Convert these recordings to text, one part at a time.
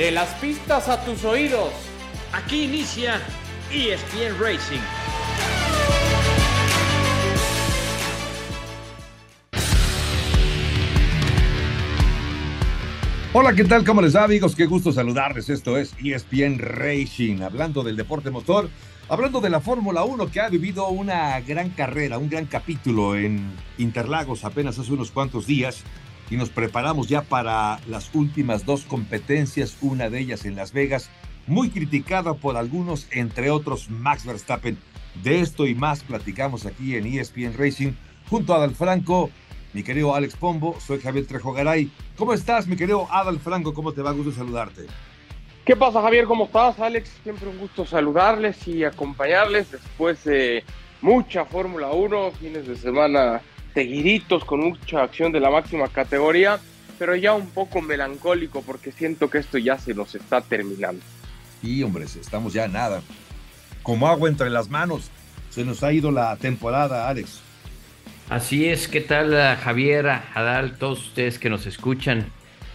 De las pistas a tus oídos. Aquí inicia ESPN Racing. Hola, ¿qué tal? ¿Cómo les va, amigos? Qué gusto saludarles. Esto es ESPN Racing, hablando del deporte motor, hablando de la Fórmula 1 que ha vivido una gran carrera, un gran capítulo en Interlagos apenas hace unos cuantos días y nos preparamos ya para las últimas dos competencias, una de ellas en Las Vegas, muy criticada por algunos, entre otros Max Verstappen. De esto y más platicamos aquí en ESPN Racing junto a Adal Franco mi querido Alex Pombo, soy Javier Trejo Garay. ¿Cómo estás, mi querido Adal Franco? ¿Cómo te va? Gusto saludarte. ¿Qué pasa, Javier? ¿Cómo estás, Alex? Siempre un gusto saludarles y acompañarles después de mucha Fórmula 1, fines de semana seguiditos con mucha acción de la máxima categoría, pero ya un poco melancólico porque siento que esto ya se nos está terminando. Sí, hombre, estamos ya nada. Como agua entre las manos. Se nos ha ido la temporada, Alex. Así es, ¿qué tal Javier, Adal, todos ustedes que nos escuchan?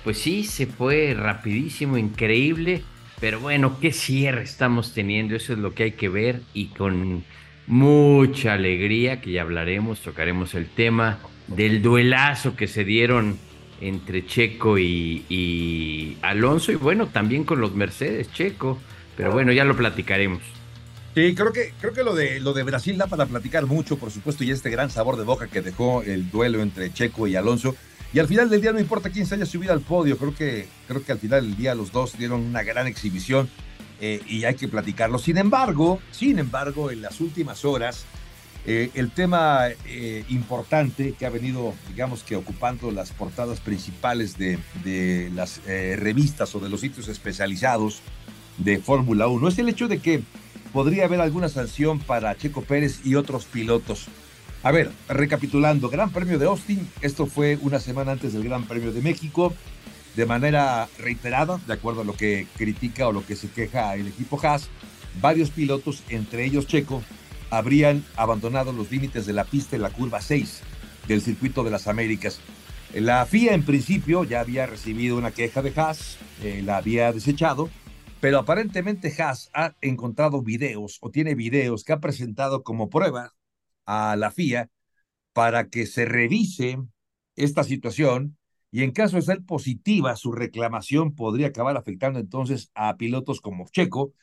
Pues sí, se fue rapidísimo, increíble, pero bueno, qué cierre estamos teniendo, eso es lo que hay que ver y con mucha alegría, que ya hablaremos, tocaremos el tema del duelazo que se dieron entre Checo y, Alonso y bueno, también con los Mercedes, Checo, pero bueno, ya lo platicaremos. Sí, creo que, creo que lo, de, lo de Brasil da para platicar mucho, por supuesto, y este gran sabor de boca que dejó el duelo entre Checo y Alonso. Y al final del día no importa quién se haya subido al podio, creo que, creo que al final del día los dos dieron una gran exhibición eh, y hay que platicarlo. Sin embargo, sin embargo, en las últimas horas, eh, el tema eh, importante que ha venido, digamos que ocupando las portadas principales de, de las revistas o de los sitios especializados de Fórmula 1 es el hecho de que podría haber alguna sanción para Checo Pérez y otros pilotos. A ver, recapitulando, Gran Premio de Austin, esto fue una semana antes del Gran Premio de México, de manera reiterada, de acuerdo a lo que critica o lo que se queja el equipo Haas, varios pilotos, entre ellos Checo, habrían abandonado los límites de la pista en la curva 6 del circuito de las Américas. La FIA en principio ya había recibido una queja de Haas, eh, la había desechado, pero aparentemente Haas ha encontrado videos o tiene videos que ha presentado como prueba a la FIA para que se revise esta situación y en caso de ser positiva su reclamación podría acabar afectando entonces a pilotos como Checo,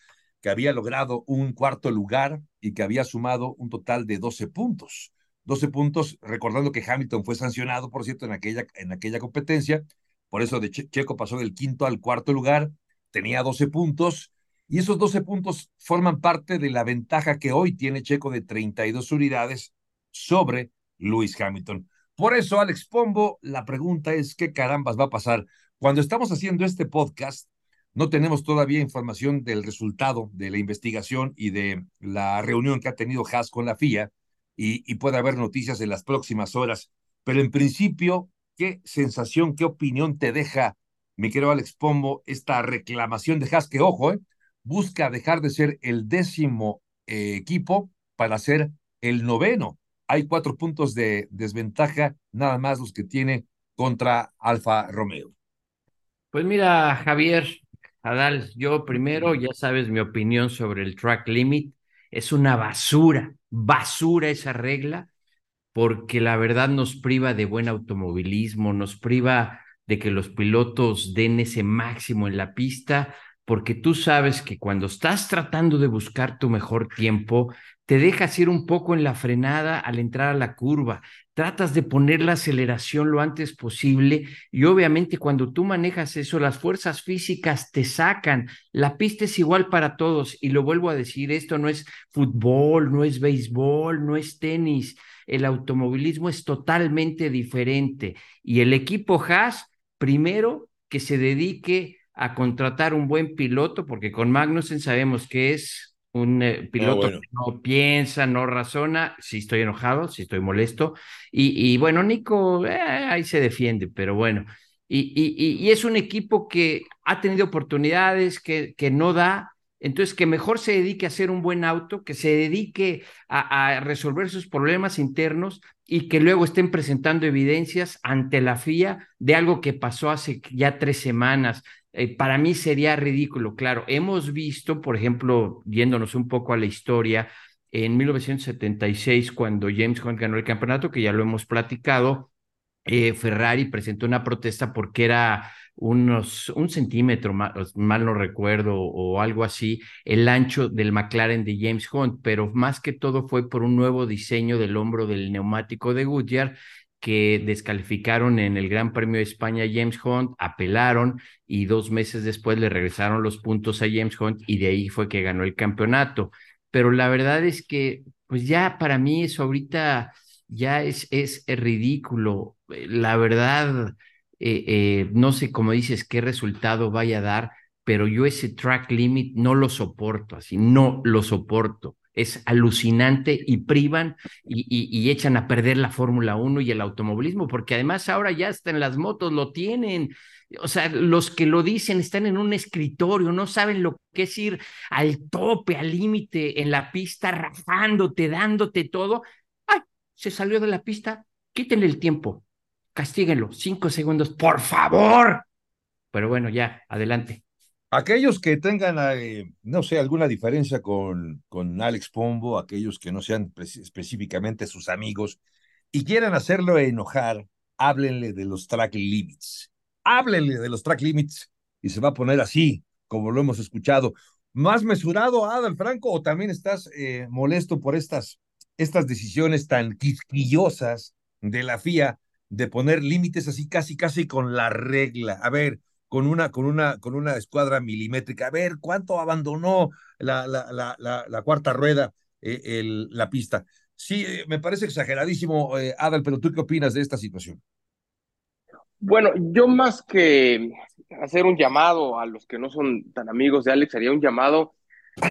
que había logrado un cuarto lugar y que había sumado un total de 12 puntos. 12 puntos, recordando que Hamilton fue sancionado, por cierto, en aquella, en aquella competencia, por eso de Checo pasó del quinto al cuarto lugar tenía 12 puntos y esos 12 puntos forman parte de la ventaja que hoy tiene Checo de 32 unidades sobre Lewis Hamilton. Por eso, Alex Pombo, la pregunta es, ¿qué carambas va a pasar? Cuando estamos haciendo este podcast, no tenemos todavía información del resultado de la investigación y de la reunión que ha tenido Haas con la FIA y, puede haber noticias en las próximas horas. Pero en principio, ¿qué sensación, qué opinión te deja mi querido Alex Pombo, esta reclamación de Haas, que ojo, eh, busca dejar de ser el décimo eh, equipo para ser el noveno. Hay cuatro puntos de desventaja, nada más los que tiene contra Alfa Romeo. Pues mira, Javier, Adal, yo primero, ya sabes mi opinión sobre el track limit. Es una basura, basura esa regla, porque la verdad nos priva de buen automovilismo, nos priva de que los pilotos den ese máximo en la pista, porque tú sabes que cuando estás tratando de buscar tu mejor tiempo, te dejas ir un poco en la frenada al entrar a la curva, tratas de poner la aceleración lo antes posible y obviamente cuando tú manejas eso, las fuerzas físicas te sacan, la pista es igual para todos y lo vuelvo a decir, esto no es fútbol, no es béisbol, no es tenis, el automovilismo es totalmente diferente y el equipo Haas primero que se dedique a contratar un buen piloto, porque con Magnussen sabemos que es un eh, piloto que no piensa, no razona, si estoy enojado, si estoy molesto, y, bueno, Nico eh, ahí se defiende, pero bueno, y, y, es un equipo que ha tenido oportunidades, que, que no da, Entonces, que mejor se dedique a hacer un buen auto, que se dedique a, resolver sus problemas internos y que luego estén presentando evidencias ante la FIA de algo que pasó hace ya tres semanas. Eh, para mí sería ridículo, claro. Hemos visto, por ejemplo, yéndonos un poco a la historia, en 1976, cuando James Hunt ganó el campeonato, que ya lo hemos platicado, eh, Ferrari presentó una protesta porque era unos, un centímetro, mal, mal, no recuerdo, o algo así, el ancho del McLaren de James Hunt, pero más que todo fue por un nuevo diseño del hombro del neumático de Goodyear que descalificaron en el Gran Premio de España James Hunt, apelaron y dos meses después le regresaron los puntos a James Hunt y de ahí fue que ganó el campeonato. Pero la verdad es que, pues ya para mí eso ahorita ya es, es ridículo. La verdad, eh, eh, no sé, cómo dices, qué resultado vaya a dar, pero yo ese track limit no lo soporto, así, no lo soporto. Es alucinante y privan y, y, echan a perder la Fórmula 1 y el automovilismo, porque además ahora ya hasta en las motos lo tienen. O sea, los que lo dicen están en un escritorio, no saben lo que es ir al tope, al límite, en la pista, rajándote, dándote todo. ¡Ay! Se salió de la pista, quítenle el tiempo castíguenlo, cinco segundos, por favor. Pero bueno, ya, adelante. Aquellos que tengan, eh, no sé, alguna diferencia con, con Alex Pombo, aquellos que no sean específicamente sus amigos y quieran hacerlo enojar, háblenle de los track limits. Háblenle de los track limits y se va a poner así, como lo hemos escuchado. ¿Más mesurado, Adal Franco, o también estás eh, molesto por estas, estas decisiones tan quisquillosas de la FIA de poner límites así casi casi con la regla. A ver, con una, con una, con una escuadra milimétrica. A ver, ¿cuánto abandonó la, la, la, la, cuarta rueda eh, el, la pista? Sí, eh, me parece exageradísimo, eh, Adal, pero ¿tú qué opinas de esta situación? Bueno, yo más que hacer un llamado a los que no son tan amigos de Alex, haría un llamado,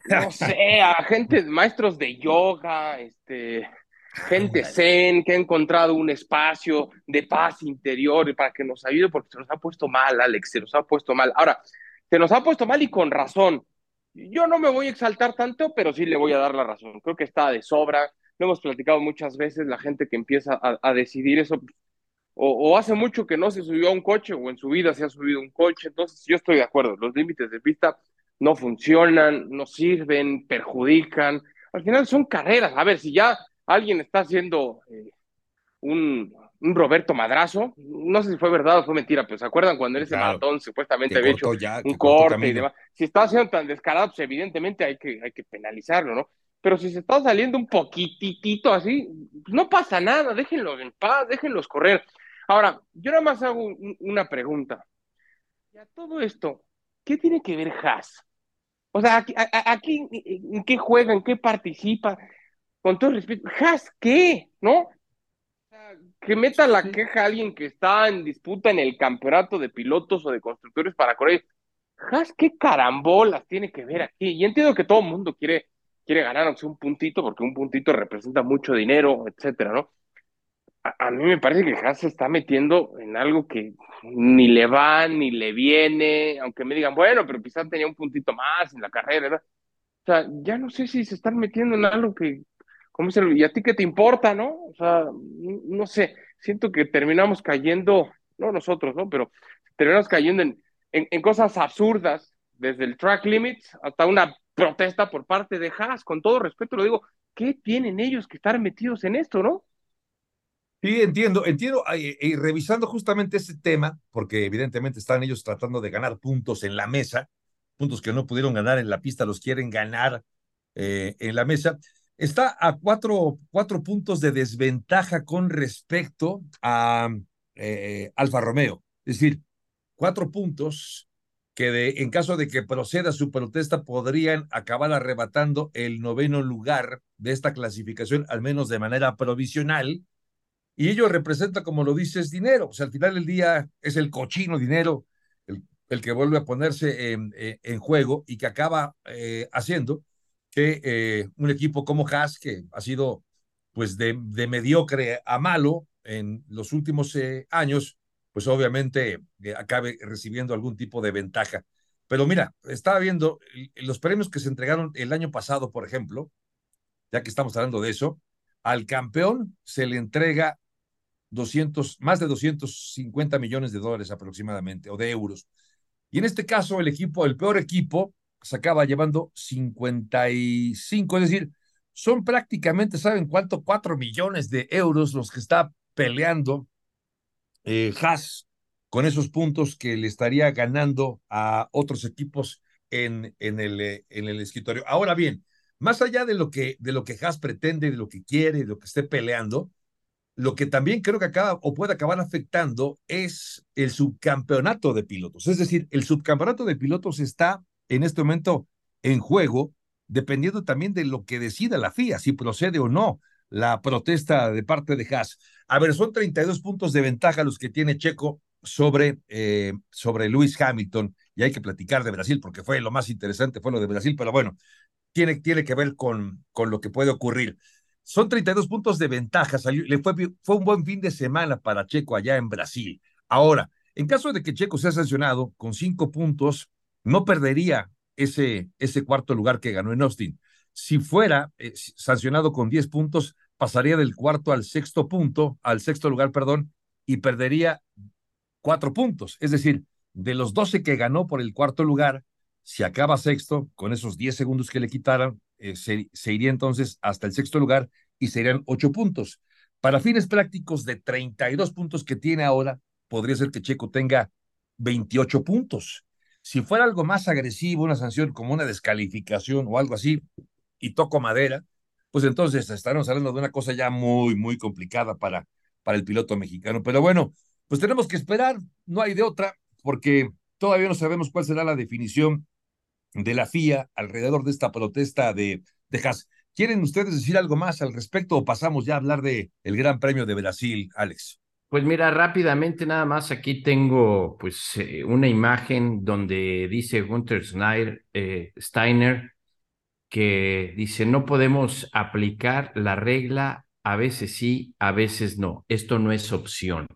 no sé, a gente, maestros de yoga, este, gente zen que ha encontrado un espacio de paz interior para que nos ayude porque se nos ha puesto mal, Alex, se nos ha puesto mal. Ahora, se nos ha puesto mal y con razón. Yo no me voy a exaltar tanto, pero sí le voy a dar la razón. Creo que está de sobra. Lo hemos platicado muchas veces, la gente que empieza a, decidir eso, o, hace mucho que no se subió a un coche o en su vida se ha subido un coche. Entonces, yo estoy de acuerdo. Los límites de pista no funcionan, no sirven, perjudican. Al final son carreras. A ver, si ya alguien está haciendo eh, un, un, Roberto Madrazo, no sé si fue verdad o fue mentira, pero ¿se acuerdan cuando en ese maratón supuestamente había hecho un corte y demás? Si está haciendo tan descarado, pues evidentemente hay que, hay que penalizarlo, ¿no? Pero si se está saliendo un poquitito así, pues no pasa nada, déjenlos en paz, déjenlos correr. Ahora, yo nada más hago una pregunta. Y a todo esto, ¿qué tiene que ver Haas? O sea, aquí, aquí, ¿en qué juega? ¿En qué participa? Con todo respeto, ¿has qué? ¿No? que meta la queja a alguien que está en disputa en el campeonato de pilotos o de constructores para correr. ¿Has qué carambolas tiene que ver aquí? Y entiendo que todo el mundo quiere, quiere ganar aunque sea un puntito, porque un puntito representa mucho dinero, etcétera, ¿no? A, mí me parece que Haas se está metiendo en algo que ni le va ni le viene, aunque me digan, bueno, pero quizás tenía un puntito más en la carrera, ¿verdad? O sea, ya no sé si se están metiendo en algo que, ¿cómo se ¿Y a ti qué te importa, no? O sea, no sé, siento que terminamos cayendo, no nosotros, ¿no? Pero terminamos cayendo en, en, cosas absurdas, desde el track limits hasta una protesta por parte de Haas, con todo respeto lo digo, ¿qué tienen ellos que estar metidos en esto, no? Sí, entiendo, entiendo, y revisando justamente ese tema, porque evidentemente están ellos tratando de ganar puntos en la mesa, puntos que no pudieron ganar en la pista, los quieren ganar eh, en la mesa está a cuatro, cuatro puntos de desventaja con respecto a eh, Alfa Romeo. Es decir, cuatro puntos que de, en caso de que proceda su protesta podrían acabar arrebatando el noveno lugar de esta clasificación, al menos de manera provisional. Y ello representa, como lo dices, dinero. O sea, al final del día es el cochino dinero el, que vuelve a ponerse en, en, juego y que acaba eh, haciendo que eh, un equipo como Haas, que ha sido pues de, de mediocre a malo en los últimos eh, años, pues obviamente eh, acabe recibiendo algún tipo de ventaja. Pero mira, estaba viendo los premios que se entregaron el año pasado, por ejemplo, ya que estamos hablando de eso, al campeón se le entrega 200, más de 250 millones de dólares aproximadamente, o de euros. Y en este caso, el equipo, el peor equipo, se acaba llevando 55, es decir, son prácticamente, ¿saben cuánto? Cuatro millones de euros los que está peleando eh, Haas con esos puntos que le estaría ganando a otros equipos en, en, el, eh, en el escritorio. Ahora bien, más allá de lo que, de lo que Haas pretende, de lo que quiere, de lo que esté peleando, lo que también creo que acaba o puede acabar afectando es el subcampeonato de pilotos. Es decir, el subcampeonato de pilotos está en este momento en juego, dependiendo también de lo que decida la FIA, si procede o no la protesta de parte de Haas. A ver, son 32 puntos de ventaja los que tiene Checo sobre, eh, sobre Lewis Hamilton, y hay que platicar de Brasil, porque fue lo más interesante, fue lo de Brasil, pero bueno, tiene, tiene que ver con, con lo que puede ocurrir. Son 32 puntos de ventaja, salió, le fue, fue un buen fin de semana para Checo allá en Brasil. Ahora, en caso de que Checo sea sancionado con cinco puntos, no perdería ese, ese cuarto lugar que ganó en Austin. Si fuera eh, sancionado con 10 puntos, pasaría del cuarto al sexto punto, al sexto lugar, perdón, y perdería cuatro puntos. Es decir, de los 12 que ganó por el cuarto lugar, si acaba sexto, con esos 10 segundos que le quitaran, eh, se, iría entonces hasta el sexto lugar y serían ocho puntos. Para fines prácticos de 32 puntos que tiene ahora, podría ser que Checo tenga 28 puntos. Si fuera algo más agresivo, una sanción como una descalificación o algo así, y toco madera, pues entonces estaremos hablando de una cosa ya muy, muy complicada para, para el piloto mexicano. Pero bueno, pues tenemos que esperar, no hay de otra, porque todavía no sabemos cuál será la definición de la FIA alrededor de esta protesta de, de Haas. ¿Quieren ustedes decir algo más al respecto o pasamos ya a hablar de el Gran Premio de Brasil, Alex? Pues mira, rápidamente nada más aquí tengo pues eh, una imagen donde dice Gunther Snyder, eh, Steiner que dice no podemos aplicar la regla a veces sí, a veces no. Esto no es opción.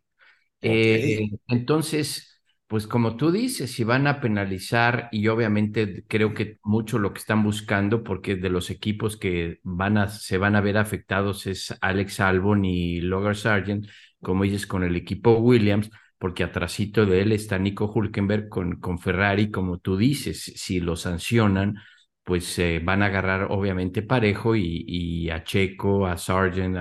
Eh, entonces, pues como tú dices, si van a penalizar y obviamente creo que mucho lo que están buscando, porque de los equipos que van a, se van a ver afectados es Alex Albon y Logan Sargent, como dices, con el equipo Williams, porque atrásito de él está Nico Hulkenberg con, con Ferrari, como tú dices, si lo sancionan, pues eh, van a agarrar obviamente parejo y, y a Checo, a Sargent,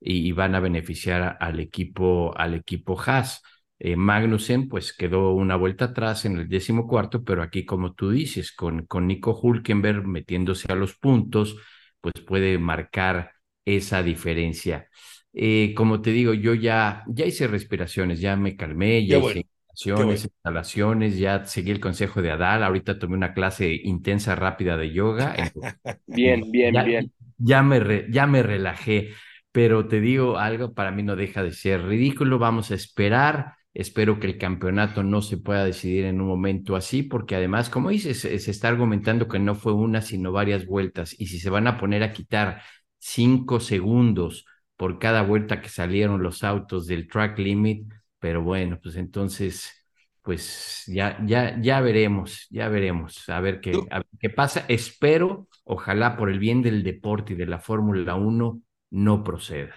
y, van a beneficiar al equipo, al equipo Haas. Eh, Magnussen pues quedó una vuelta atrás en el décimo cuarto, pero aquí como tú dices, con, con Nico Hulkenberg metiéndose a los puntos, pues puede marcar esa diferencia. Eh, como te digo, yo ya, ya hice respiraciones, ya me calmé, ya hice instalaciones, instalaciones, ya seguí el consejo de Adal, ahorita tomé una clase intensa, rápida de yoga. bien, bien, bien. Ya me, ya me relajé, pero te digo algo, para mí no deja de ser ridículo, vamos a esperar. Espero que el campeonato no se pueda decidir en un momento así, porque además, como dices, se está argumentando que no fue una, sino varias vueltas. Y si se van a poner a quitar cinco segundos por cada vuelta que salieron los autos del track limit, pero bueno, pues entonces, pues ya, ya, ya veremos, ya veremos, a ver qué, qué pasa. Espero, ojalá por el bien del deporte y de la Fórmula 1, no proceda.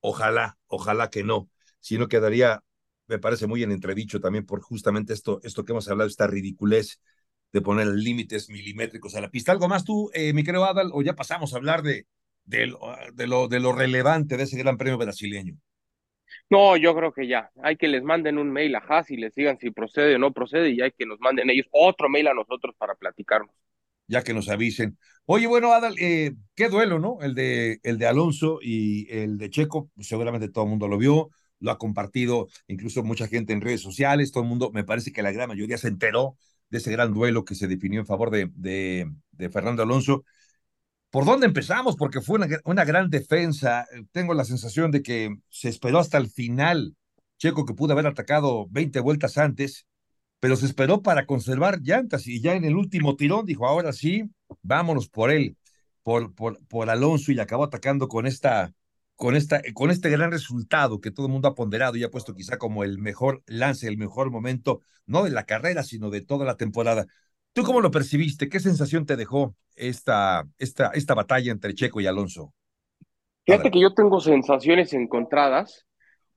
Ojalá, ojalá que no, si no quedaría, me parece muy en entredicho también por justamente esto, esto que hemos hablado, esta ridiculez de poner límites milimétricos a la pista. ¿Algo más tú, eh, mi querido Adal, o ya pasamos a hablar de, de lo, de lo, de lo relevante de ese gran premio brasileño? No, yo creo que ya. Hay que les manden un mail a Haas y les digan si procede o no procede y hay que nos manden ellos otro mail a nosotros para platicarnos. Ya que nos avisen. Oye, bueno, Adal, eh, qué duelo, ¿no? El de, el de Alonso y el de Checo, seguramente todo el mundo lo vio, lo ha compartido, incluso mucha gente en redes sociales, todo el mundo, me parece que la gran mayoría se enteró de ese gran duelo que se definió en favor de, de, de Fernando Alonso. ¿Por dónde empezamos? Porque fue una, una, gran defensa. Tengo la sensación de que se esperó hasta el final. Checo que pudo haber atacado 20 vueltas antes, pero se esperó para conservar llantas y ya en el último tirón dijo, ahora sí, vámonos por él, por, por, por Alonso y acabó atacando con esta, con, esta, con este gran resultado que todo el mundo ha ponderado y ha puesto quizá como el mejor lance, el mejor momento, no de la carrera, sino de toda la temporada. ¿Tú cómo lo percibiste? ¿Qué sensación te dejó esta, esta, esta batalla entre Checo y Alonso? Fíjate que yo tengo sensaciones encontradas.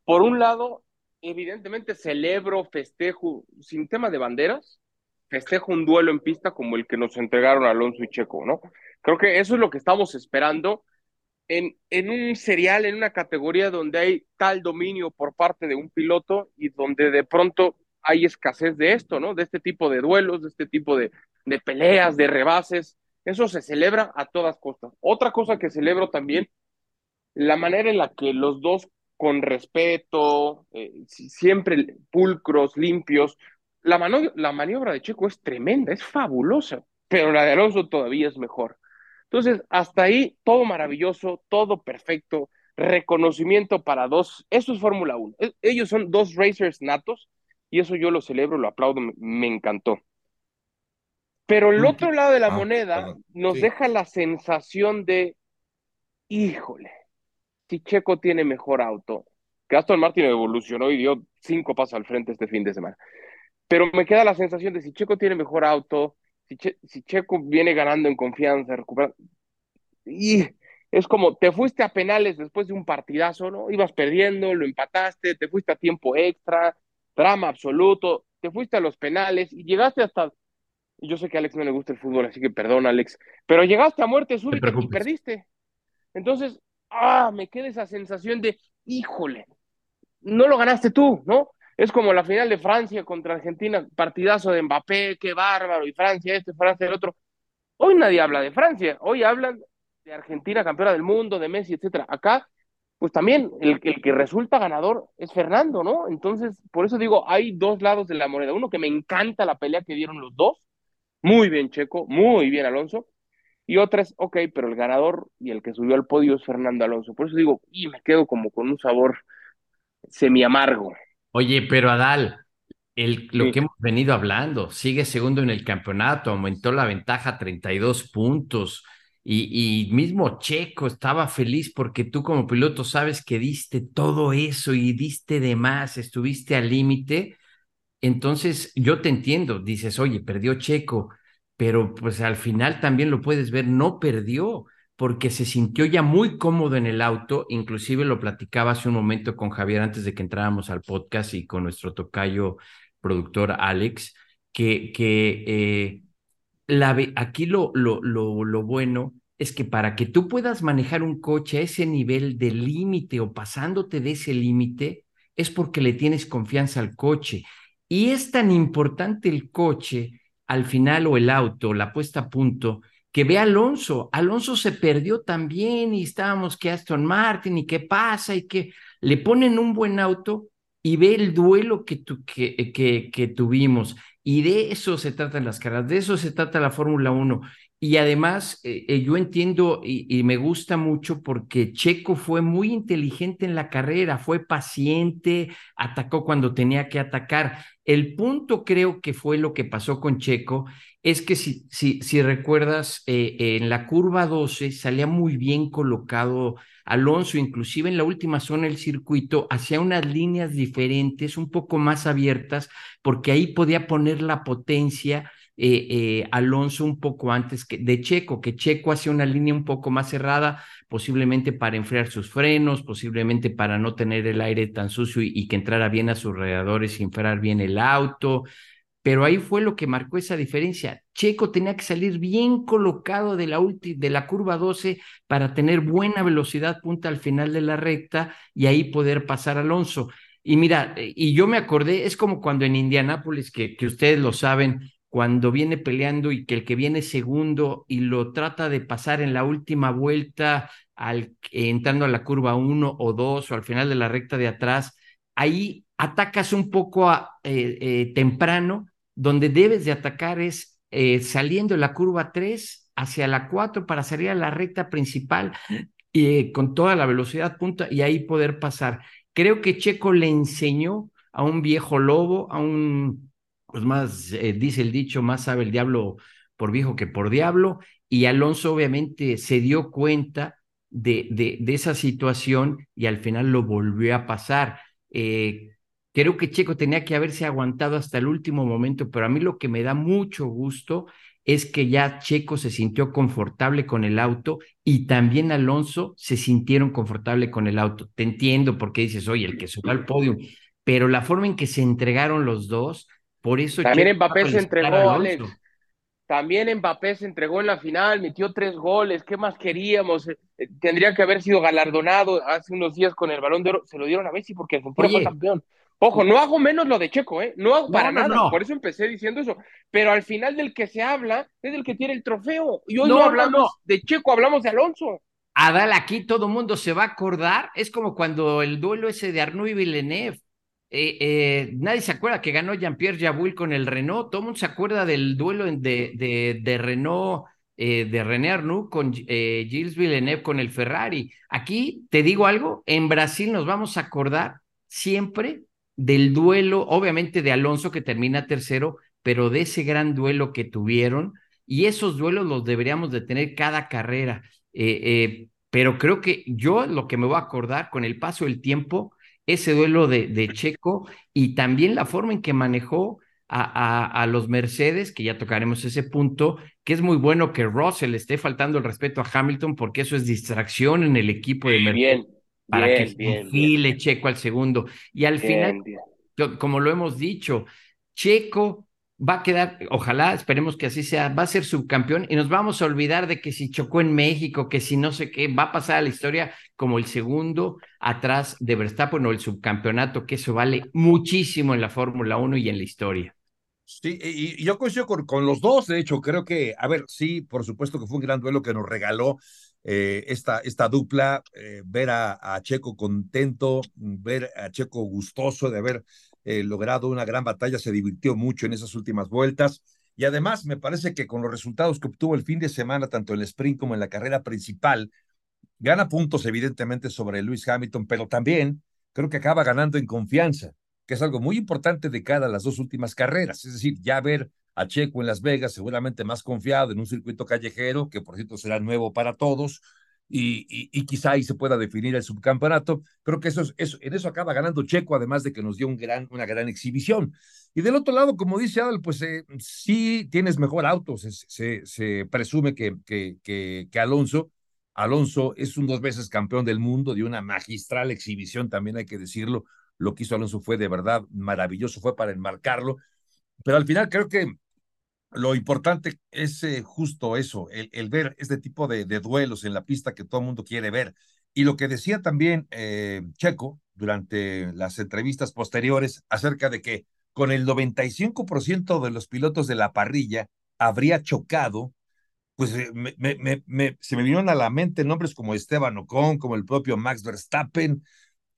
Por un lado, evidentemente celebro, festejo, sin tema de banderas, festejo un duelo en pista como el que nos entregaron Alonso y Checo, ¿no? Creo que eso es lo que estamos esperando en, en un serial, en una categoría donde hay tal dominio por parte de un piloto y donde de pronto hay escasez de esto, ¿no? De este tipo de duelos, de este tipo de, peleas, de rebases. Eso se celebra a todas costas. Otra cosa que celebro también, la manera en la que los dos con respeto, eh, siempre pulcros, limpios. La, la maniobra de Checo es tremenda, es fabulosa, pero la de Alonso todavía es mejor. Entonces, hasta ahí, todo maravilloso, todo perfecto, reconocimiento para dos. Eso es Fórmula 1. E, ellos son dos racers natos y eso yo lo celebro, lo aplaudo, me, encantó. Pero el otro lado de la ah, moneda nos deja la sensación de, híjole, si Checo tiene mejor auto, que Aston Martin evolucionó y dio cinco pasos al frente este fin de semana. Pero me queda la sensación de si Checo tiene mejor auto, si, Checo viene ganando en confianza, recuperando, y es como te fuiste a penales después de un partidazo, ¿no? Ibas perdiendo, lo empataste, te fuiste a tiempo extra, drama absoluto, te fuiste a los penales y llegaste hasta, yo sé que a Alex no le gusta el fútbol, así que perdón Alex, pero llegaste a muerte súbita y perdiste. Entonces, ah, me queda esa sensación de, híjole, no lo ganaste tú, ¿no? Es como la final de Francia contra Argentina, partidazo de Mbappé, qué bárbaro, y Francia este, Francia el otro. Hoy nadie habla de Francia, hoy hablan de Argentina, campeona del mundo, de Messi, etcétera. Acá, pues también el, el que resulta ganador es Fernando, ¿no? Entonces, por eso digo, hay dos lados de la moneda. Uno que me encanta la pelea que dieron los dos, muy bien Checo, muy bien Alonso, y otra es, ok, pero el ganador y el que subió al podio es Fernando Alonso. Por eso digo, y me quedo como con un sabor semi amargo. Oye, pero Adal, el, lo que hemos venido hablando, sigue segundo en el campeonato, aumentó la ventaja a 32 puntos y, mismo Checo estaba feliz porque tú como piloto sabes que diste todo eso y diste de más, estuviste al límite. Entonces yo te entiendo, dices, oye, perdió Checo, pero pues al final también lo puedes ver, no perdió porque se sintió ya muy cómodo en el auto, inclusive lo platicaba hace un momento con Javier antes de que entráramos al podcast y con nuestro tocayo productor Alex, que, que eh, aquí lo, lo, lo, lo bueno es que para que tú puedas manejar un coche a ese nivel de límite o pasándote de ese límite, es porque le tienes confianza al coche. Y es tan importante el coche al final o el auto, la puesta a punto, que ve a Alonso. Alonso se perdió también y estábamos que Aston Martin y qué pasa y que le ponen un buen auto y ve el duelo que, que, que, que tuvimos. Y de eso se tratan las caras, de eso se trata la Fórmula 1. Y además, eh, eh, yo entiendo y, me gusta mucho porque Checo fue muy inteligente en la carrera, fue paciente, atacó cuando tenía que atacar. El punto creo que fue lo que pasó con Checo es que si, si, si recuerdas, eh, en la curva 12 salía muy bien colocado Alonso, inclusive en la última zona del circuito, hacía unas líneas diferentes, un poco más abiertas, porque ahí podía poner la potencia. Eh, eh, Alonso un poco antes que de Checo, que Checo hacía una línea un poco más cerrada, posiblemente para enfriar sus frenos, posiblemente para no tener el aire tan sucio y, que entrara bien a sus radiadores y enfriar bien el auto, pero ahí fue lo que marcó esa diferencia. Checo tenía que salir bien colocado de la, de la curva 12 para tener buena velocidad punta al final de la recta y ahí poder pasar Alonso. Y mira, eh, y yo me acordé, es como cuando en Indianápolis, que, que ustedes lo saben, cuando viene peleando y que el que viene segundo y lo trata de pasar en la última vuelta, al, entrando a la curva 1 o 2 o al final de la recta de atrás, ahí atacas un poco eh, eh, temprano donde debes de atacar es eh, saliendo de la curva 3 hacia la 4 para salir a la recta principal y con toda la velocidad punta y ahí poder pasar. Creo que Checo le enseñó a un viejo lobo, a un, pues más, eh, dice el dicho, más sabe el diablo por viejo que por diablo, y Alonso obviamente se dio cuenta de, de, esa situación y al final lo volvió a pasar. Eh, creo que Checo tenía que haberse aguantado hasta el último momento, pero a mí lo que me da mucho gusto es que ya Checo se sintió confortable con el auto y también Alonso se sintieron confortable con el auto. Te entiendo porque dices, oye, el que subió al podio, pero la forma en que se entregaron los dos, por eso... También Mbappé se entregó, Alex. También Mbappé se entregó en la final, metió tres goles, ¿qué más queríamos? Eh, eh, tendría que haber sido galardonado hace unos días con el balón de oro, se lo dieron a Messi porque Argentina fue campeón. Ojo, no hago menos lo de Checo, ¿eh? No hago para nada, por eso empecé diciendo eso. Pero al final del que se habla es el que tiene el trofeo. Y hoy no, hablamos de Checo, hablamos de Alonso. Adal, aquí todo mundo se va a acordar. Es como cuando el duelo ese de Arnaud y Villeneuve. Eh, eh, nadie se acuerda que ganó Jean-Pierre Jabouille con el Renault. Todo el mundo se acuerda del duelo de, de, de Renault, eh, de René Arnoux con Gilles Villeneuve con el Ferrari. Aquí te digo algo: en Brasil nos vamos a acordar siempre del duelo, obviamente de Alonso que termina tercero, pero de ese gran duelo que tuvieron y esos duelos los deberíamos de tener cada carrera. Pero creo que yo lo que me voy a acordar con el paso del tiempo, ese duelo de, de Checo y también la forma en que manejó a, a, los Mercedes, que ya tocaremos ese punto, que es muy bueno que Russell esté faltando el respeto a Hamilton porque eso es distracción en el equipo de Mercedes para que se Checo al segundo. Y al final, como lo hemos dicho, Checo va a quedar, ojalá, esperemos que así sea, va a ser subcampeón y nos vamos a olvidar de que si chocó en México, que si no sé qué, va a pasar a la historia como el segundo atrás de Verstappen o el subcampeonato, que eso vale muchísimo en la Fórmula 1 y en la historia. Sí, y, yo coincido con, con, los dos, de hecho, creo que, a ver, sí, por supuesto que fue un gran duelo que nos regaló eh, esta, esta dupla, eh, ver a, Checo contento, ver a Checo gustoso de haber eh, logrado una gran batalla, se divirtió mucho en esas últimas vueltas. Y además, me parece que con los resultados que obtuvo el fin de semana, tanto en el sprint como en la carrera principal, gana puntos evidentemente sobre Lewis Hamilton, pero también creo que acaba ganando en confianza, que es algo muy importante de cada las dos últimas carreras. Es decir, ya ver a Checo en Las Vegas, seguramente más confiado en un circuito callejero, que por cierto será nuevo para todos, y, quizá ahí se pueda definir el subcampeonato. Creo que eso, es, eso, en eso acaba ganando Checo, además de que nos dio un gran, una gran exhibición. Y del otro lado, como dice Adal, pues eh, sí tienes mejor auto, se, se, se presume que, que, que, que, Alonso. Alonso es un dos veces campeón del mundo, de una magistral exhibición, también hay que decirlo. Lo que hizo Alonso fue de verdad maravilloso, fue para enmarcarlo. Pero al final creo que lo importante es eh, justo eso, el, ver este tipo de, duelos en la pista que todo el mundo quiere ver. Y lo que decía también eh, Checo durante las entrevistas posteriores acerca de que con el 95% de los pilotos de la parrilla habría chocado, pues eh, se me vinieron a la mente nombres como Esteban Ocon, como el propio Max Verstappen,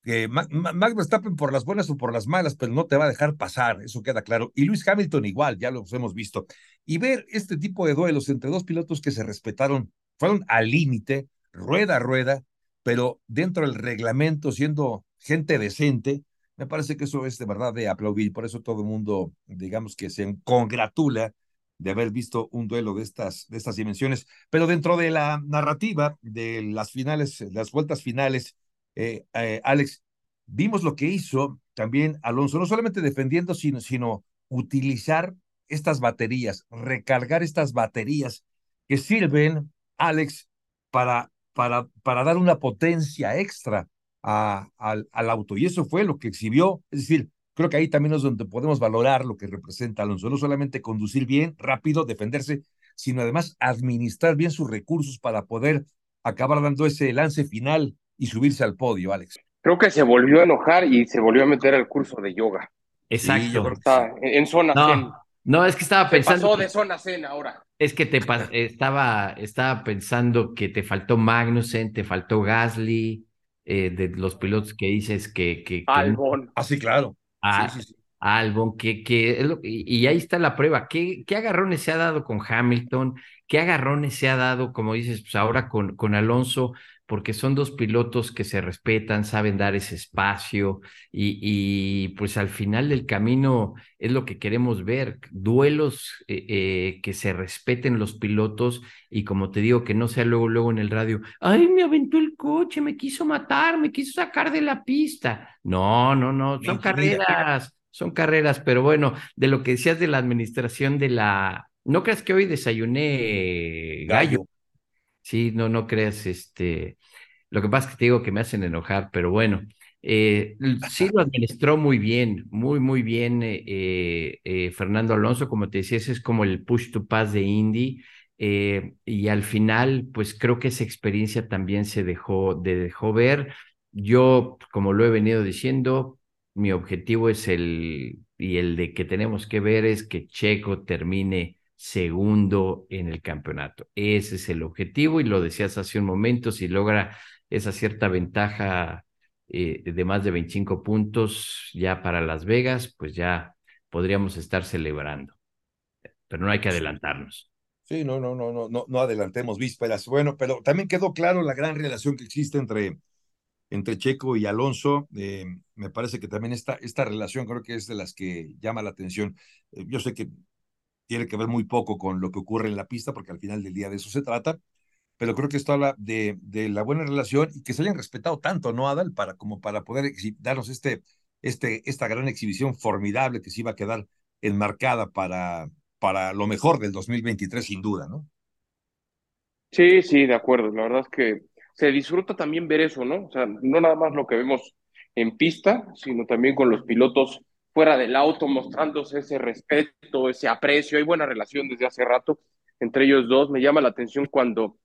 que Max Verstappen por las buenas o por las malas, pero no te va a dejar pasar, eso queda claro. Y Luis Hamilton igual, ya lo hemos visto. Y ver este tipo de duelos entre dos pilotos que se respetaron, fueron al límite, rueda a rueda, pero dentro del reglamento, siendo gente decente, me parece que eso es de verdad de aplaudir. Por eso todo el mundo, digamos que se congratula de haber visto un duelo de estas, de estas dimensiones. Pero dentro de la narrativa de las finales, las vueltas finales, eh, eh, Alex, vimos lo que hizo también Alonso, no solamente defendiendo, sino, sino utilizar estas baterías, recargar estas baterías que sirven, Alex, para, para, para dar una potencia extra al, al auto. Y eso fue lo que exhibió. Es decir, creo que ahí también es donde podemos valorar lo que representa Alonso. No solamente conducir bien, rápido, defenderse, sino además administrar bien sus recursos para poder acabar dando ese lance final y subirse al podio, Alex. Creo que se volvió a enojar y se volvió a meter al curso de yoga. Exacto. está en zona no, No, es que estaba pensando. pasó de zona zen ahora. Es que te estaba, estaba pensando que te faltó Magnussen, te faltó Gasly, eh, de los pilotos que dices que. que, Albon. Ah, sí, claro. Ah, sí, sí, Albon, que, que, y ahí está la prueba. ¿Qué, ¿Qué agarrones se ha dado con Hamilton? ¿Qué agarrones se ha dado, como dices, pues ahora con, con Alonso? Porque son dos pilotos que se respetan, saben dar ese espacio y, y pues al final del camino es lo que queremos ver, duelos eh, eh, que se respeten los pilotos y como te digo, que no sea luego, luego en el radio, ay, me aventó el coche, me quiso matar, me quiso sacar de la pista. No, no, no, son carreras, son carreras, pero bueno, de lo que decías de la administración de la... No creas que hoy desayuné gallo. Sí, no, no creas, este, lo que pasa es que te digo que me hacen enojar, pero bueno, eh, sí lo administró muy bien, muy, muy bien eh, eh, Fernando Alonso, como te decía, es como el push to pass de Indy, y al final, pues creo que esa experiencia también se dejó, de, dejó ver. Yo, como lo he venido diciendo, mi objetivo es el, y el de que tenemos que ver es que Checo termine segundo en el campeonato. Ese es el objetivo y lo decías hace un momento, si logra esa cierta ventaja eh, de más de 25 puntos ya para Las Vegas, pues ya podríamos estar celebrando. Pero no hay que adelantarnos. Sí, no, no, no, no, no, no adelantemos vísperas. Bueno, pero también quedó claro la gran relación que existe entre, entre Checo y Alonso. Eh, me parece que también esta, esta relación creo que es de las que llama la atención. Eh, yo sé que tiene que ver muy poco con lo que ocurre en la pista, porque al final del día de eso se trata, pero creo que esto habla de, de la buena relación y que se hayan respetado tanto, ¿no, Adal? Para, como para poder darnos este, este, esta gran exhibición formidable que se iba a quedar enmarcada para, para lo mejor del 2023, sin duda, ¿no? Sí, sí, de acuerdo. La verdad es que se disfruta también ver eso, ¿no? O sea, no nada más lo que vemos en pista, sino también con los pilotos fuera del auto, mostrándose ese respeto, ese aprecio. Hay buena relación desde hace rato entre ellos dos. Me llama la atención cuando,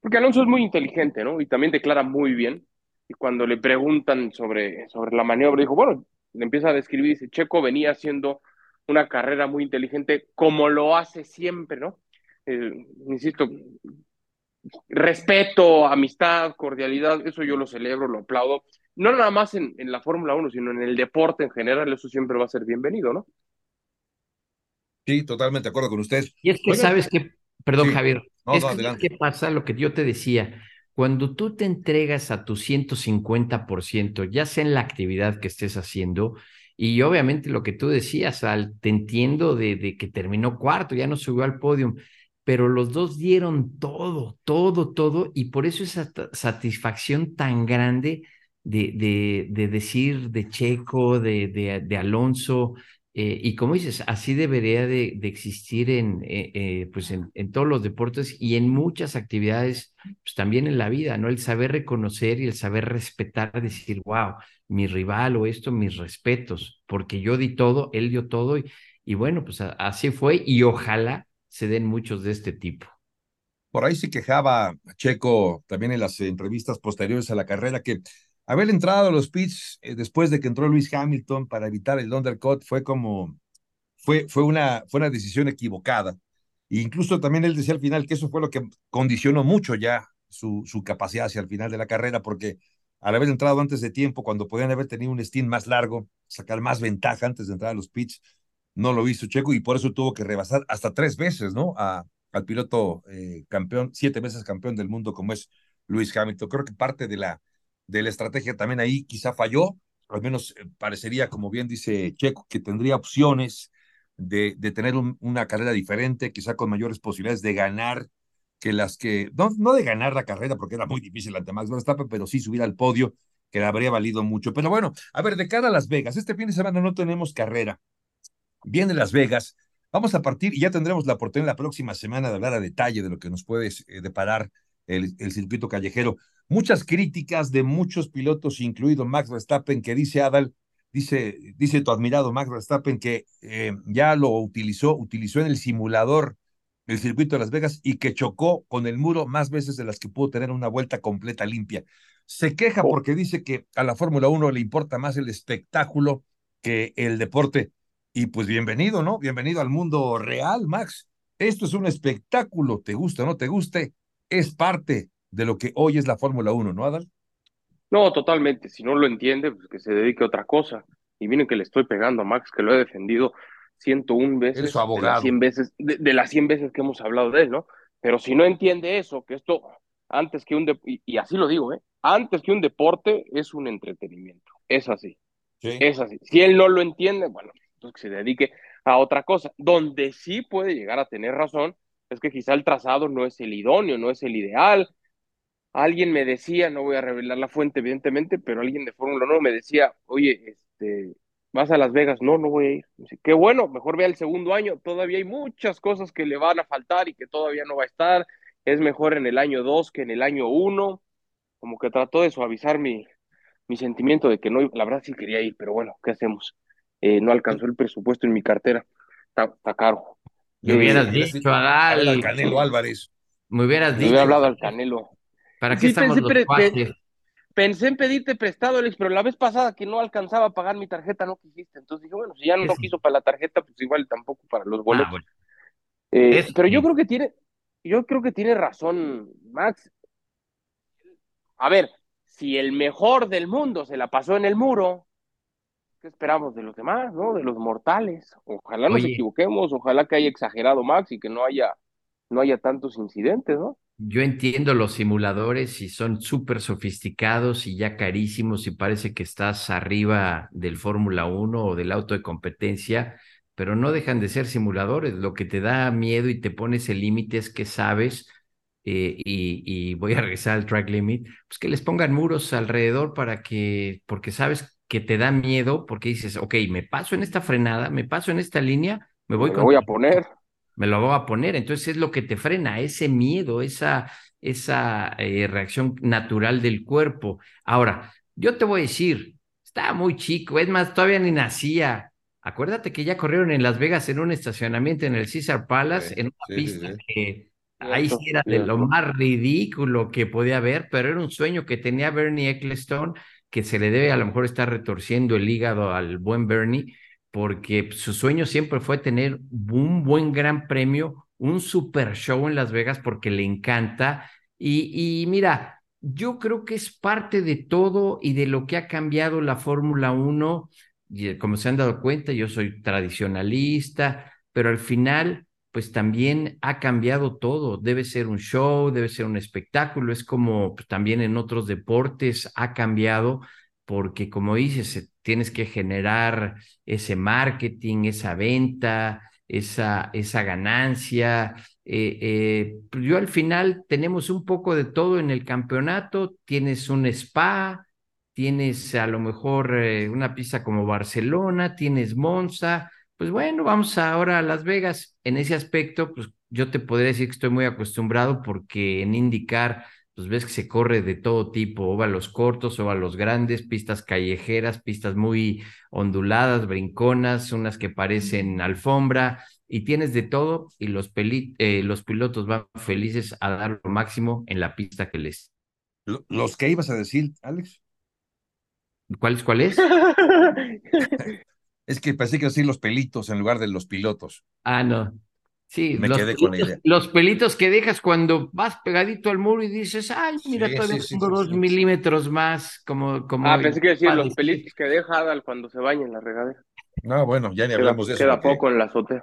porque Alonso es muy inteligente, ¿no? Y también declara muy bien. Y cuando le preguntan sobre, sobre la maniobra, dijo, bueno, le empieza a describir, dice, Checo venía haciendo una carrera muy inteligente como lo hace siempre, ¿no? Eh, insisto, respeto, amistad, cordialidad, eso yo lo celebro, lo aplaudo no nada más en, en la Fórmula 1, sino en el deporte en general, eso siempre va a ser bienvenido, ¿no? Sí, totalmente de acuerdo con usted. Y es que sabes que, perdón Javier, es que, pasa lo que yo te decía, cuando tú te entregas a tu 150%, ya sea en la actividad que estés haciendo, y obviamente lo que tú decías, al, te entiendo de, de que terminó cuarto, ya no subió al podio, pero los dos dieron todo, todo, todo, y por eso esa satisfacción tan grande de, de, decir de Checo, de, de, Alonso, eh, y como dices, así debería de, existir en, eh, eh, pues en, en, todos los deportes y en muchas actividades, pues también en la vida, ¿no? El saber reconocer y el saber respetar, decir, wow, mi rival o esto, mis respetos, porque yo di todo, él dio todo, y, y bueno, pues así fue, y ojalá se den muchos de este tipo. Por ahí se quejaba Checo también en las entrevistas posteriores a la carrera que Haber entrado a los pits eh, después de que entró Luis Hamilton para evitar el undercut fue como, fue, fue, una, fue una decisión equivocada. E incluso también él decía al final que eso fue lo que condicionó mucho ya su, su capacidad hacia el final de la carrera, porque al haber entrado antes de tiempo, cuando podían haber tenido un stint más largo, sacar más ventaja antes de entrar a los pits, no lo hizo Checo y por eso tuvo que rebasar hasta tres veces, ¿no? A, al piloto eh, campeón, siete veces campeón del mundo como es Luis Hamilton. Creo que parte de la de la estrategia también ahí quizá falló, al menos eh, parecería, como bien dice Checo, que tendría opciones de, de tener una carrera diferente, quizá con mayores posibilidades de ganar que las que, no, no de ganar la carrera, porque era muy difícil ante Max Verstappen, pero sí subir al podio, que le habría valido mucho. Pero bueno, a ver, de cara a Las Vegas, este fin de semana no tenemos carrera. Viene Las Vegas, vamos a partir y ya tendremos la oportunidad la próxima semana de hablar a detalle de lo que nos puede eh, deparar el, el circuito callejero muchas críticas de muchos pilotos, incluido Max Verstappen, que dice Adal, dice, dice tu admirado Max Verstappen que eh, ya lo utilizó, utilizó en el simulador el circuito de Las Vegas y que chocó con el muro más veces de las que pudo tener una vuelta completa limpia. Se queja oh. porque dice que a la Fórmula 1 le importa más el espectáculo que el deporte. Y pues bienvenido, ¿no? Bienvenido al mundo real, Max. Esto es un espectáculo, te gusta o no te guste, es parte de lo que hoy es la Fórmula 1, ¿no, Adal? No, totalmente. Si no lo entiende, pues que se dedique a otra cosa. Y miren que le estoy pegando a Max, que lo he defendido 101 veces. Eres su abogado. De las 100 veces, de, las 100 veces que hemos hablado de él, ¿no? Pero si no entiende eso, que esto antes que un, y, así lo digo, ¿eh? antes que un deporte es un entretenimiento. Es así. Es así. Si él no lo entiende, bueno, entonces que se dedique a otra cosa. Donde sí puede llegar a tener razón es que quizá el trazado no es el idóneo, no es el ideal. Alguien me decía, no voy a revelar la fuente, evidentemente, pero alguien de Fórmula 1 me decía, oye, este, ¿vas a Las Vegas? No, no voy a ir. Dice, Qué bueno, mejor vea el segundo año. Todavía hay muchas cosas que le van a faltar y que todavía no va a estar. Es mejor en el año 2 que en el año 1. Como que trató de suavizar mi, mi sentimiento de que no, la verdad sí quería ir, pero bueno, ¿qué hacemos? Eh, no alcanzó el presupuesto en mi cartera. Está, caro. Me hubieras dicho a Al Canelo Álvarez. Me hubieras dicho. Me hubiera hablado al Canelo. ¿Para qué estamos pensé, pensé en pedirte prestado, Alex, pero la vez pasada que no alcanzaba a pagar mi tarjeta no quisiste. Entonces dije, bueno, si ya no quiso para la tarjeta, pues igual tampoco para los ah, boletos. Eh, pero yo creo que tiene, yo creo que tiene razón, Max. A ver, si el mejor del mundo se la pasó en el muro, ¿qué esperamos de los demás, no? De los mortales. Ojalá nos equivoquemos, ojalá que haya exagerado Max y que no haya, no haya tantos incidentes, ¿no? Yo entiendo los simuladores y son súper sofisticados y ya carísimos y parece que estás arriba del Fórmula 1 o del auto de competencia, pero no dejan de ser simuladores. Lo que te da miedo y te pones el límite es que sabes, eh, y, voy a regresar al track limit, pues que les pongan muros alrededor para que, porque sabes que te da miedo, porque dices, ok, me paso en esta frenada, me paso en esta línea, me voy me voy a poner me lo voy a poner. Entonces es lo que te frena, ese miedo, esa, esa eh, reacción natural del cuerpo. Ahora, yo te voy a decir, está muy chico, es más, todavía ni nacía. Acuérdate que ya corrieron en Las Vegas en un estacionamiento en el Caesar Palace, en una pista que ahí sí era de lo más ridículo que podía haber, pero era un sueño que tenía Bernie Ecclestone, que se le debe a lo mejor estar retorciendo el hígado al buen Bernie, porque su sueño siempre fue tener un buen gran premio, un super show en Las Vegas porque le encanta. Y, mira, yo creo que es parte de todo y de lo que ha cambiado la Fórmula 1. Y como se han dado cuenta, yo soy tradicionalista, pero al final, pues también ha cambiado todo. Debe ser un show, debe ser un espectáculo. Es como pues, también en otros deportes ha cambiado porque como dices, tienes que generar ese marketing, esa venta, esa, esa ganancia. Eh, eh, pues yo al final tenemos un poco de todo en el campeonato, tienes un spa, tienes a lo mejor eh, una pista como Barcelona, tienes Monza, pues bueno, vamos ahora a Las Vegas. En ese aspecto, pues yo te podría decir que estoy muy acostumbrado porque en indicar pues ves que se corre de todo tipo, los cortos, los grandes, pistas callejeras, pistas muy onduladas, brinconas, unas que parecen alfombra, y tienes de todo, y los, eh, los pilotos van felices a dar lo máximo en la pista que les. ¿Los que ibas a decir, Alex? ¿Cuáles, cuáles? es que pensé que decir los pelitos en lugar de los pilotos. Ah, no. Sí, los, pelitos, los pelitos que dejas cuando vas pegadito al muro y dices, ay, mira, todavía tengo dos milímetros más, como, como. Ah, pensé que decir los pelitos que deja Adal cuando se baña en la regadera. No, bueno, ya ni hablamos de eso. Queda poco en la azotea.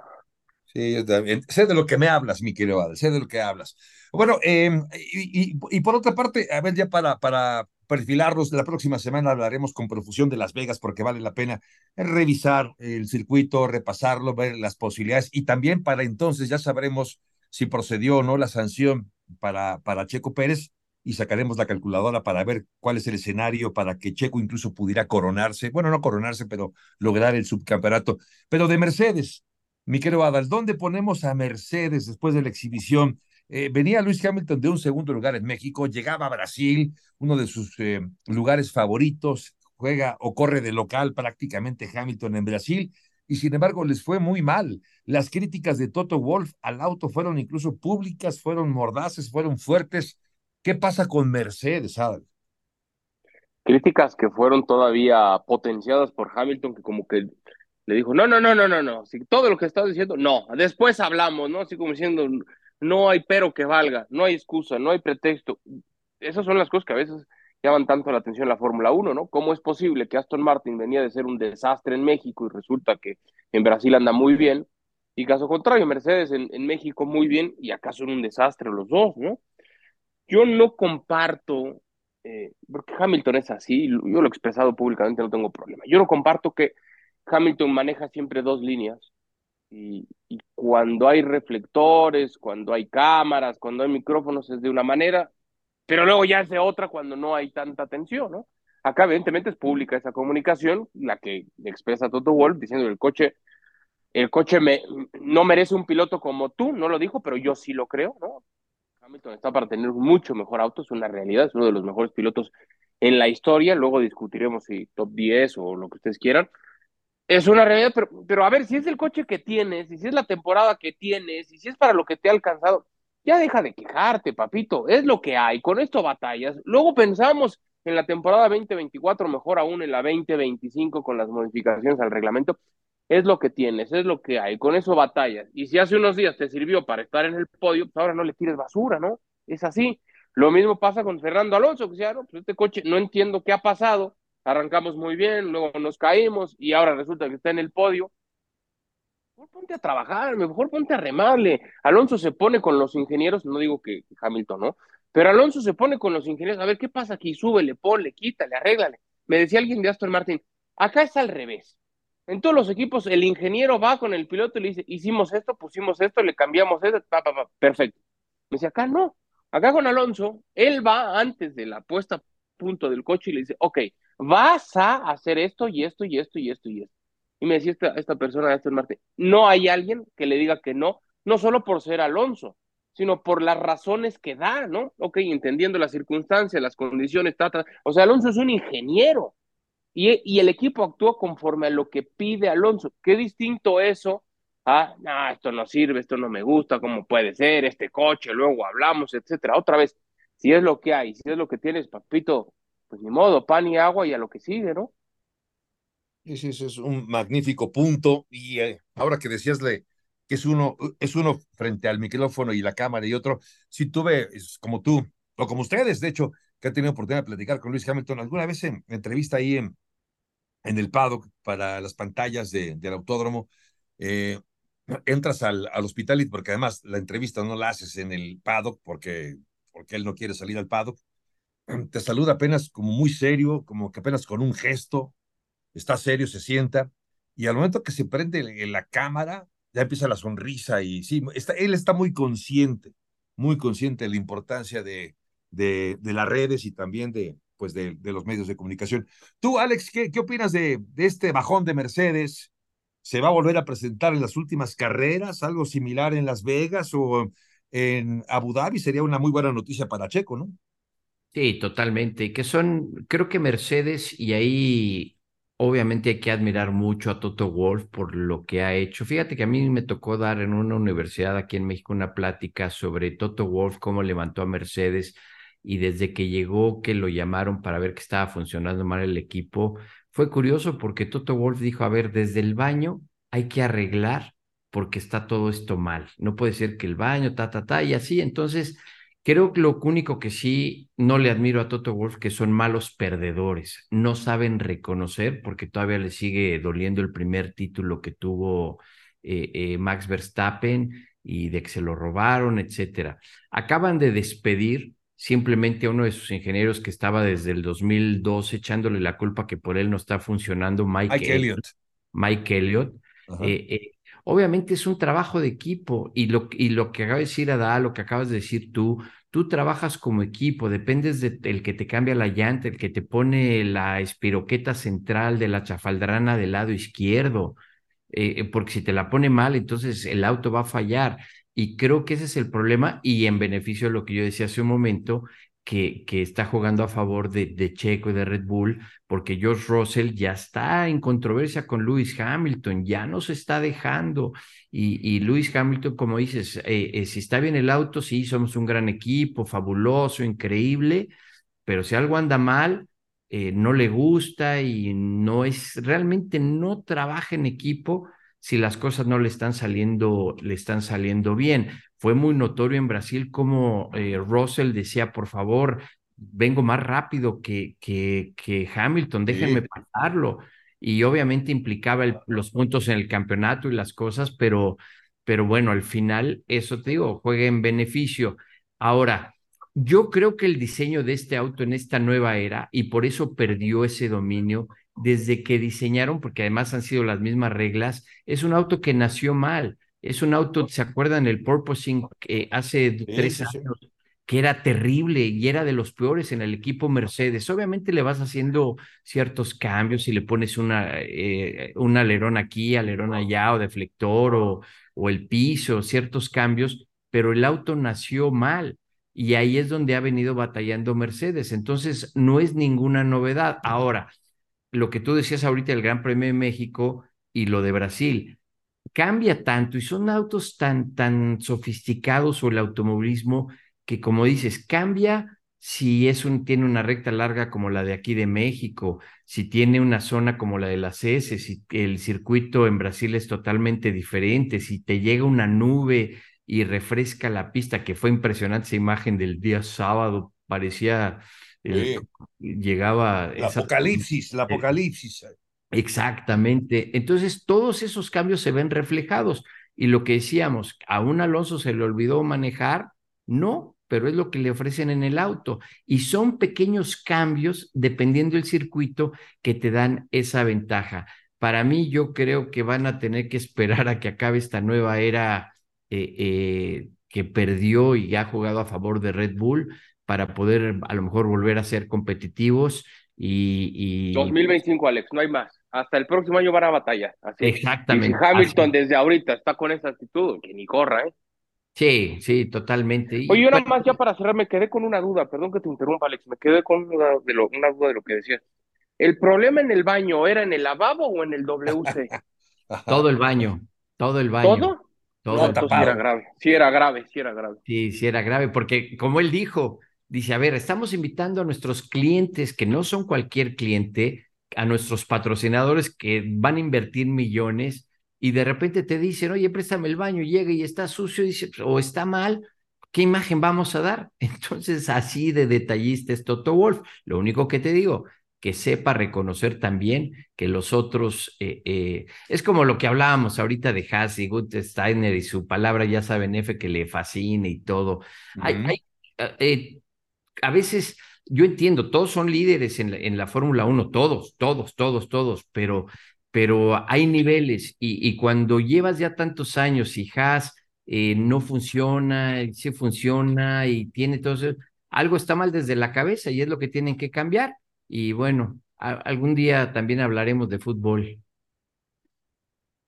Sí, sé de lo que me hablas, mi querido Adal, sé de lo que hablas. Bueno, em, y, y, por otra parte, a ver, ya para, para perfilarlos. La próxima semana hablaremos con profusión de Las Vegas porque vale la pena revisar el circuito, repasarlo, ver las posibilidades y también para entonces ya sabremos si procedió o no la sanción para, para Checo Pérez y sacaremos la calculadora para ver cuál es el escenario para que Checo incluso pudiera coronarse, bueno, no coronarse, pero lograr el subcampeonato. Pero de Mercedes, mi querido Adal, ¿dónde ponemos a Mercedes después de la exhibición? Eh, venía Luis Hamilton de un segundo lugar en México, llegaba a Brasil, uno de sus eh, lugares favoritos, juega o corre de local prácticamente Hamilton en Brasil, y sin embargo les fue muy mal. Las críticas de Toto Wolf al auto fueron incluso públicas, fueron mordaces, fueron fuertes. ¿Qué pasa con Mercedes, Adal? Críticas que fueron todavía potenciadas por Hamilton, que como que le dijo, no, no, no, no, no, no, todo lo que estás diciendo, no, después hablamos, ¿no? Así como diciendo, no hay pero que valga, no hay excusa, no hay pretexto. Esas son las cosas que a veces llaman tanto la atención la Fórmula 1, ¿no? ¿Cómo es posible que Aston Martin venía de ser un desastre en México y resulta que en Brasil anda muy bien? Y caso contrario, Mercedes en, México muy bien y acá son un desastre los dos, ¿no? yo no comparto, eh, porque Hamilton es así, yo lo he expresado públicamente, no tengo problema. Yo no comparto que Hamilton maneja siempre dos líneas y, y, cuando hay reflectores, cuando hay cámaras, cuando hay micrófonos es de una manera, pero luego ya es de otra cuando no hay tanta atención, ¿no? Acá evidentemente es pública esa comunicación, la que expresa Toto Wolf diciendo el coche, el coche me, no merece un piloto como tú, no lo dijo, pero yo sí lo creo, ¿no? Hamilton está para tener mucho mejor auto, es una realidad, es uno de los mejores pilotos en la historia, luego discutiremos si top 10 o lo que ustedes quieran, es una realidad, pero, pero a ver, si es el coche que tienes, y si es la temporada que tienes, y si es para lo que te ha alcanzado, ya deja de quejarte, papito, es lo que hay, con esto batallas. Luego pensamos en la temporada 2024, mejor aún en la 2025 con las modificaciones al reglamento, es lo que tienes, es lo que hay, con eso batallas. Y si hace unos días te sirvió para estar en el podio, pues ahora no le tires basura, ¿no? Es así. Lo mismo pasa con Fernando Alonso, que ya, no, pues este coche no entiendo qué ha pasado, arrancamos muy bien, luego nos caímos y ahora resulta que está en el podio. Mejor ponte a trabajar, mejor ponte a remarle. Alonso se pone con los ingenieros, no digo que Hamilton, ¿no? Pero Alonso se pone con los ingenieros, a ver qué pasa aquí, súbele, ponle, quítale, arréglale. Me decía alguien de Aston Martin, acá es al revés. En todos los equipos, el ingeniero va con el piloto y le dice, hicimos esto, pusimos esto, le cambiamos esto, pa, pa, pa, perfecto. Me dice, acá no. Acá con Alonso, él va antes de la puesta punto del coche y le dice, ok, vas a hacer esto y esto y esto y esto y esto. Y me decía esta, esta persona de Aston Martin, no hay alguien que le diga que no, no solo por ser Alonso, sino por las razones que da, ¿no? Ok, entendiendo las circunstancias, las condiciones, ta, ta. o sea, Alonso es un ingeniero y, y, el equipo actúa conforme a lo que pide Alonso. Qué distinto eso a, no, esto no sirve, esto no me gusta, cómo puede ser, este coche, luego hablamos, etcétera. Otra vez, si es lo que hay, si es lo que tienes, papito, pues ni modo, pan y agua y a lo que sigue, ¿no? Eso es un magnífico punto. Y eh, ahora que decíasle que es uno, es uno frente al micrófono y la cámara y otro, si tuve, como tú, o como ustedes, de hecho, que han tenido oportunidad de platicar con Luis Hamilton, alguna vez en entrevista ahí en, en el paddock para las pantallas de, del autódromo, eh, entras al, al hospital, porque además la entrevista no la haces en el paddock porque, porque él no quiere salir al paddock, te saluda apenas como muy serio, como que apenas con un gesto, está serio, se sienta, y al momento que se prende la cámara, ya empieza la sonrisa y sí, está, él está muy consciente, muy consciente de la importancia de, de, de las redes y también de, pues de, de, los medios de comunicación. Tú, Alex, ¿qué, qué opinas de, de este bajón de Mercedes? ¿Se va a volver a presentar en las últimas carreras? ¿Algo similar en Las Vegas o en Abu Dhabi? Sería una muy buena noticia para Checo, ¿no? Sí, totalmente. Que son, creo que Mercedes, y ahí obviamente hay que admirar mucho a Toto Wolf por lo que ha hecho. Fíjate que a mí me tocó dar en una universidad aquí en México una plática sobre Toto Wolf, cómo levantó a Mercedes y desde que llegó que lo llamaron para ver que estaba funcionando mal el equipo. Fue curioso porque Toto Wolf dijo, a ver, desde el baño hay que arreglar porque está todo esto mal. No puede ser que el baño, ta, ta, ta, y así. Entonces, Creo que lo único que sí no le admiro a Toto Wolf que son malos perdedores, no saben reconocer porque todavía le sigue doliendo el primer título que tuvo eh, eh, Max Verstappen y de que se lo robaron, etcétera. Acaban de despedir simplemente a uno de sus ingenieros que estaba desde el 2012 echándole la culpa que por él no está funcionando, Mike, Mike Elliott. Mike Elliott. Eh, obviamente es un trabajo de equipo y lo, que acaba de decir Adal, lo que acabas de decir tú, tú trabajas como equipo, dependes del que te cambia la llanta, el que te pone la espiroqueta central de la chafaldrana del lado izquierdo, eh, porque si te la pone mal, entonces el auto va a fallar. Y creo que ese es el problema y en beneficio de lo que yo decía hace un momento, que, está jugando a favor de, de, Checo y de Red Bull, porque George Russell ya está en controversia con Lewis Hamilton, ya no se está dejando. Y, y Lewis Hamilton, como dices, eh, eh, si está bien el auto, sí, somos un gran equipo, fabuloso, increíble, pero si algo anda mal, eh, no le gusta y no es, realmente no trabaja en equipo si las cosas no le están saliendo, le están saliendo bien. Fue muy notorio en Brasil como eh, Russell decía, por favor, vengo más rápido que, que, que Hamilton, déjenme sí. pasarlo. Y obviamente implicaba el, los puntos en el campeonato y las cosas, pero, pero bueno, al final eso te digo, juega en beneficio. Ahora, yo creo que el diseño de este auto en esta nueva era, y por eso perdió ese dominio desde que diseñaron, porque además han sido las mismas reglas, es un auto que nació mal. Es un auto, ¿se acuerdan el Purposing que hace tres años? que era terrible y era de los peores en el equipo Mercedes. Obviamente le vas haciendo ciertos cambios y le pones una, eh, un alerón aquí, alerón allá, o deflector, o, o el piso, ciertos cambios, pero el auto nació mal y ahí es donde ha venido batallando Mercedes. Entonces, no es ninguna novedad. Ahora, lo que tú decías ahorita del Gran Premio de México y lo de Brasil, cambia tanto y son autos tan, tan sofisticados o el automovilismo que, como dices, cambia si es tiene una recta larga como la de aquí de México, si tiene una zona como la de las S, si el circuito en Brasil es totalmente diferente, si te llega una nube y refresca la pista, que fue impresionante esa imagen del día sábado, parecía, llegaba... El apocalipsis, apocalipsis. Exactamente. Entonces, todos esos cambios se ven reflejados. Y lo que decíamos, a un Alonso se le olvidó manejar, no, pero es lo que le ofrecen en el auto. Y son pequeños cambios, dependiendo del circuito, que te dan esa ventaja. Para mí, yo creo que van a tener que esperar a que acabe esta nueva era eh, eh, que perdió y ha jugado a favor de Red Bull para poder a lo mejor volver a ser competitivos y, 2025, Alex, no hay más. Hasta el próximo año van a batalla. Así. Exactamente. Hamilton desde ahorita está con esa actitud, que ni corra, ¿eh? Sí, sí, totalmente. Oye, una más ya para cerrar, me quedé con una duda, perdón que te interrumpa, Alex, me quedé con una, de lo, una duda de lo que decías. ¿El problema en el baño era en el lavabo o en el WC? todo el baño, todo el baño. ¿Todo? Todo no, sí era grave, sí era grave, sí era grave. Sí, sí era grave, porque como él dijo, dice, a ver, estamos invitando a nuestros clientes, que no son cualquier cliente, a nuestros patrocinadores que van a invertir millones y de repente te dicen, oye, préstame el baño, llega y está sucio dice, o está mal, ¿qué imagen vamos a dar? Entonces, así de detallista es Toto Wolf. Lo único que te digo, que sepa reconocer también que los otros, eh, eh, es como lo que hablábamos ahorita de Haas y Steiner y su palabra, ya saben, F, que le fascina y todo. hay, eh, a veces, yo entiendo, todos son líderes en la, en la Fórmula 1, todos, todos, todos, todos, pero pero hay niveles y, cuando llevas ya tantos años y Haas eh, no funciona, sí funciona y tiene todo eso, algo está mal desde la cabeza y es lo que tienen que cambiar. Y bueno, algún día también hablaremos de fútbol.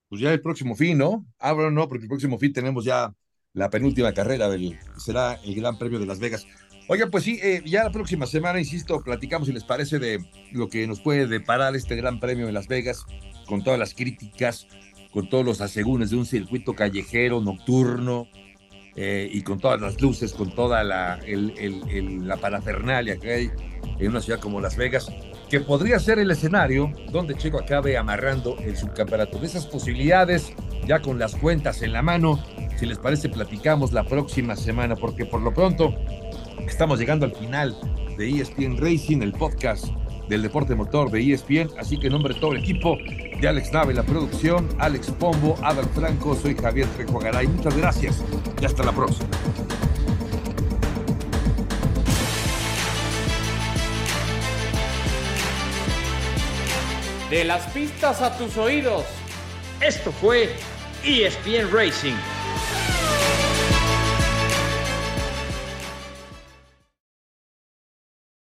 Pues ya el próximo fin, ¿no? Ah, no, porque el próximo fin tenemos ya la penúltima carrera del, será el Gran Premio de Las Vegas. Oigan, pues sí, eh, ya la próxima semana, insisto, platicamos si les parece de lo que nos puede deparar este Gran Premio en Las Vegas con todas las críticas, con todos los asegúnes de un circuito callejero, nocturno, eh, y con todas las luces, con toda la, la parafernalia que hay en una ciudad como Las Vegas, que podría ser el escenario donde Checo acabe amarrando el subcampeonato. De esas posibilidades, ya con las cuentas en la mano, si les parece, platicamos la próxima semana, porque por lo pronto estamos llegando al final de ESPN Racing, el podcast del deporte motor de ESPN. Así que en nombre de todo el equipo de Alex Nave, la producción, Alex Pombo, Adal Franco, soy Javier Trejo Garay. Muchas gracias y hasta la próxima. De las pistas a tus oídos. Esto fue ESPN Racing